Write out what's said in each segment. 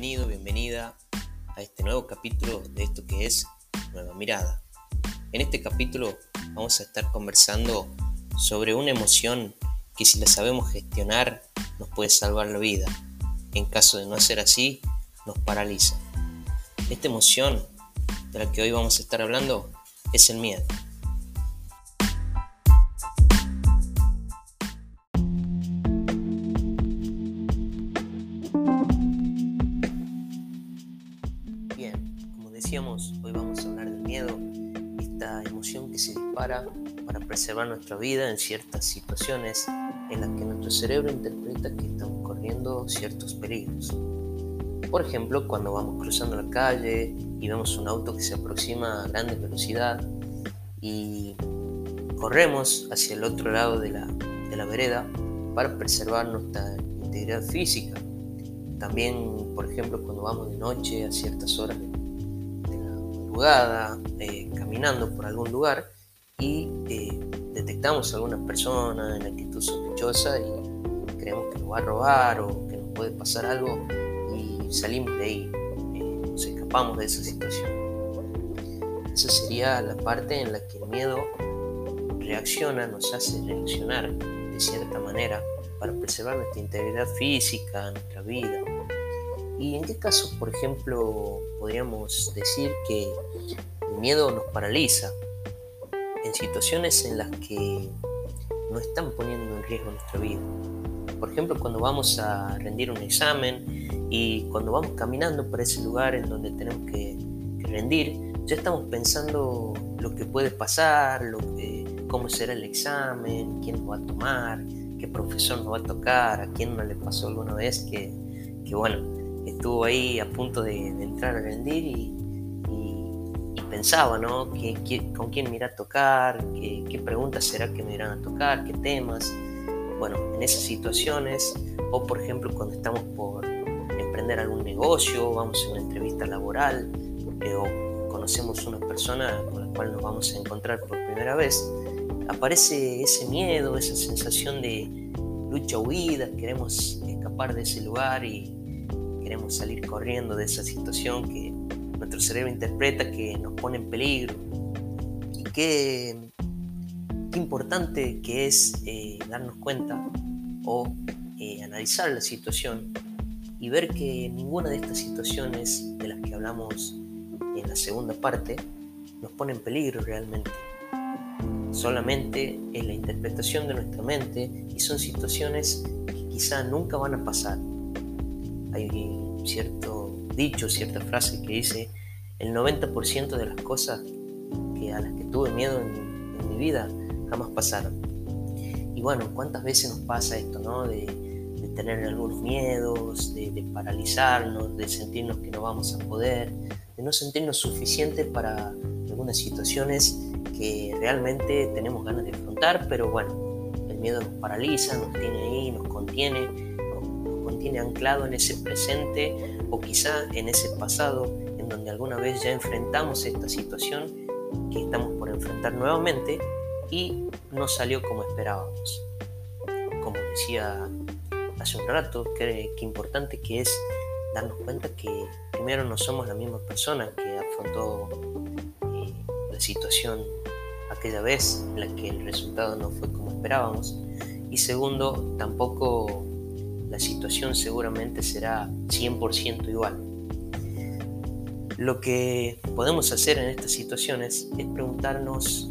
bienvenido, bienvenida a este nuevo capítulo de esto que es Nueva Mirada. En este capítulo vamos a estar conversando sobre una emoción que si la sabemos gestionar nos puede salvar la vida. En caso de no ser así, nos paraliza. Esta emoción de la que hoy vamos a estar hablando es el miedo. Hoy vamos a hablar del miedo, esta emoción que se dispara para preservar nuestra vida en ciertas situaciones en las que nuestro cerebro interpreta que estamos corriendo ciertos peligros. Por ejemplo, cuando vamos cruzando la calle y vemos un auto que se aproxima a grande velocidad y corremos hacia el otro lado de la, de la vereda para preservar nuestra integridad física. También, por ejemplo, cuando vamos de noche a ciertas horas eh, caminando por algún lugar y eh, detectamos a alguna persona en actitud sospechosa y creemos que nos va a robar o que nos puede pasar algo y salimos de ahí, eh, nos escapamos de esa situación. Esa sería la parte en la que el miedo reacciona, nos hace reaccionar de cierta manera para preservar nuestra integridad física, nuestra vida, ¿Y en qué casos, por ejemplo, podríamos decir que el miedo nos paraliza? En situaciones en las que no están poniendo en riesgo nuestra vida. Por ejemplo, cuando vamos a rendir un examen y cuando vamos caminando por ese lugar en donde tenemos que, rendir, ya estamos pensando lo que puede pasar, lo cómo será el examen, quién nos va a tomar, qué profesor nos va a tocar, a quién no le pasó alguna vez que, que bueno, estuvo ahí a punto de, entrar a rendir y, pensaba, ¿no? con quién me irá a tocar? ¿Qué, preguntas será que me irán a tocar? ¿Qué temas? Bueno, en esas situaciones, o por ejemplo cuando estamos por emprender algún negocio, vamos a una entrevista laboral, eh, o conocemos una persona con la cual nos vamos a encontrar por primera vez, aparece ese miedo, esa sensación de lucha-huida, queremos escapar de ese lugar y, queremos salir corriendo de esa situación que nuestro cerebro interpreta que nos pone en peligro. Y qué, importante que es eh, darnos cuenta o eh, analizar la situación y ver que ninguna de estas situaciones de las que hablamos en la segunda parte nos pone en peligro realmente. Solamente es la interpretación de nuestra mente y son situaciones que quizá nunca van a pasar, hay cierto dicho, cierta frase que dice, el 90% de las cosas que a las que tuve miedo en, mi vida jamás pasaron. Y bueno, ¿cuántas veces nos pasa esto, no? De, tener algunos miedos, de, paralizarnos, de sentirnos que no vamos a poder, de no sentirnos suficientes para algunas situaciones que realmente tenemos ganas de afrontar, pero bueno, el miedo nos paraliza, nos tiene ahí, nos contiene tiene anclado en ese presente o quizá en ese pasado en donde alguna vez ya enfrentamos esta situación que estamos por enfrentar nuevamente y no salió como esperábamos. Como decía hace un rato, qué, importante que es darnos cuenta que primero no somos la misma persona que afrontó eh, la situación aquella vez en la que el resultado no fue como esperábamos y segundo tampoco la situación seguramente será 100% igual. Lo que podemos hacer en estas situaciones es preguntarnos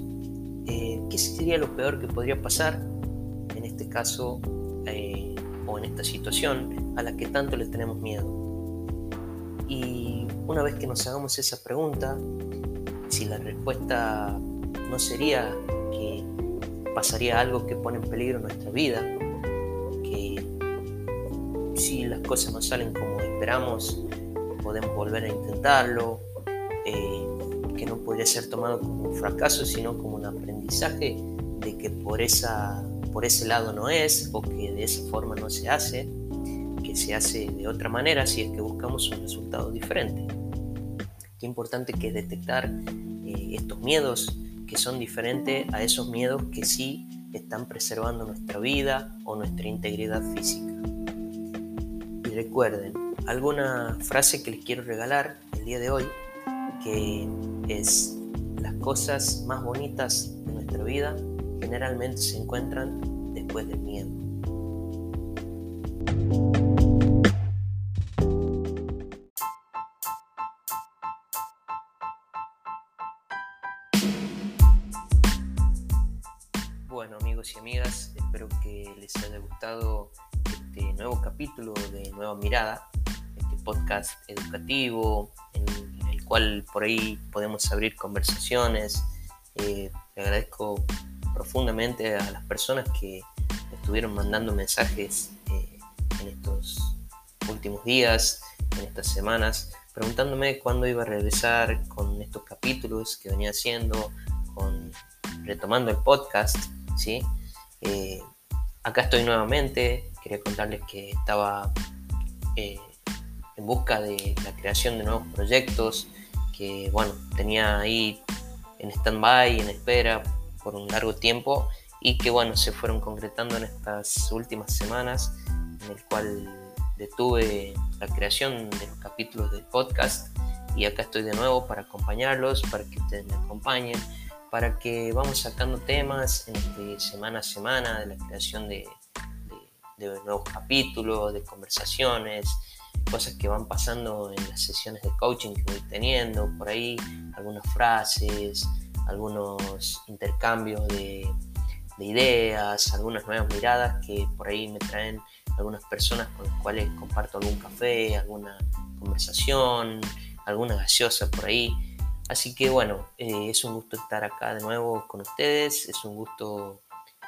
eh, qué sería lo peor que podría pasar en este caso eh, o en esta situación a la que tanto le tenemos miedo. Y una vez que nos hagamos esa pregunta, si la respuesta no sería que pasaría algo que pone en peligro nuestra vida, si las cosas no salen como esperamos, podemos volver a intentarlo, eh, que no podría ser tomado como un fracaso, sino como un aprendizaje de que por, esa, por ese lado no es, o que de esa forma no se hace, que se hace de otra manera si es que buscamos un resultado diferente. Qué importante que es detectar eh, estos miedos que son diferentes a esos miedos que sí están preservando nuestra vida o nuestra integridad física. Recuerden, alguna frase que les quiero regalar el día de hoy, que es las cosas más bonitas de nuestra vida generalmente se encuentran después del miedo. Amigos y amigas, espero que les haya gustado este nuevo capítulo de Nueva Mirada, este podcast educativo en el cual por ahí podemos abrir conversaciones. Eh, le agradezco profundamente a las personas que estuvieron mandando mensajes eh, en estos últimos días, en estas semanas, preguntándome cuándo iba a regresar con estos capítulos que venía haciendo, con, retomando el podcast, ¿sí? Eh, acá estoy nuevamente, quería contarles que estaba eh, en busca de la creación de nuevos proyectos, que bueno, tenía ahí en stand-by, en espera, por un largo tiempo y que bueno, se fueron concretando en estas últimas semanas, en el cual detuve la creación de los capítulos del podcast y acá estoy de nuevo para acompañarlos, para que ustedes me acompañen, para que vamos sacando temas este, semana a semana de la creación de, de, de nuevos capítulos, de conversaciones, cosas que van pasando en las sesiones de coaching que voy teniendo, por ahí algunas frases, algunos intercambios de, ideas, algunas nuevas miradas que por ahí me traen algunas personas con las cuales comparto algún café, alguna conversación, alguna gaseosa por ahí. Así que bueno, eh, es un gusto estar acá de nuevo con ustedes, es un gusto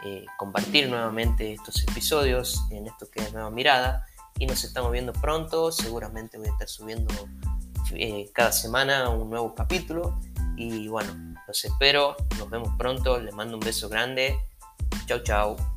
eh, compartir nuevamente estos episodios en esto que es Nueva Mirada y nos estamos viendo pronto, seguramente voy a estar subiendo eh, cada semana un nuevo capítulo y bueno, los espero, nos vemos pronto, les mando un beso grande. Chau, chau.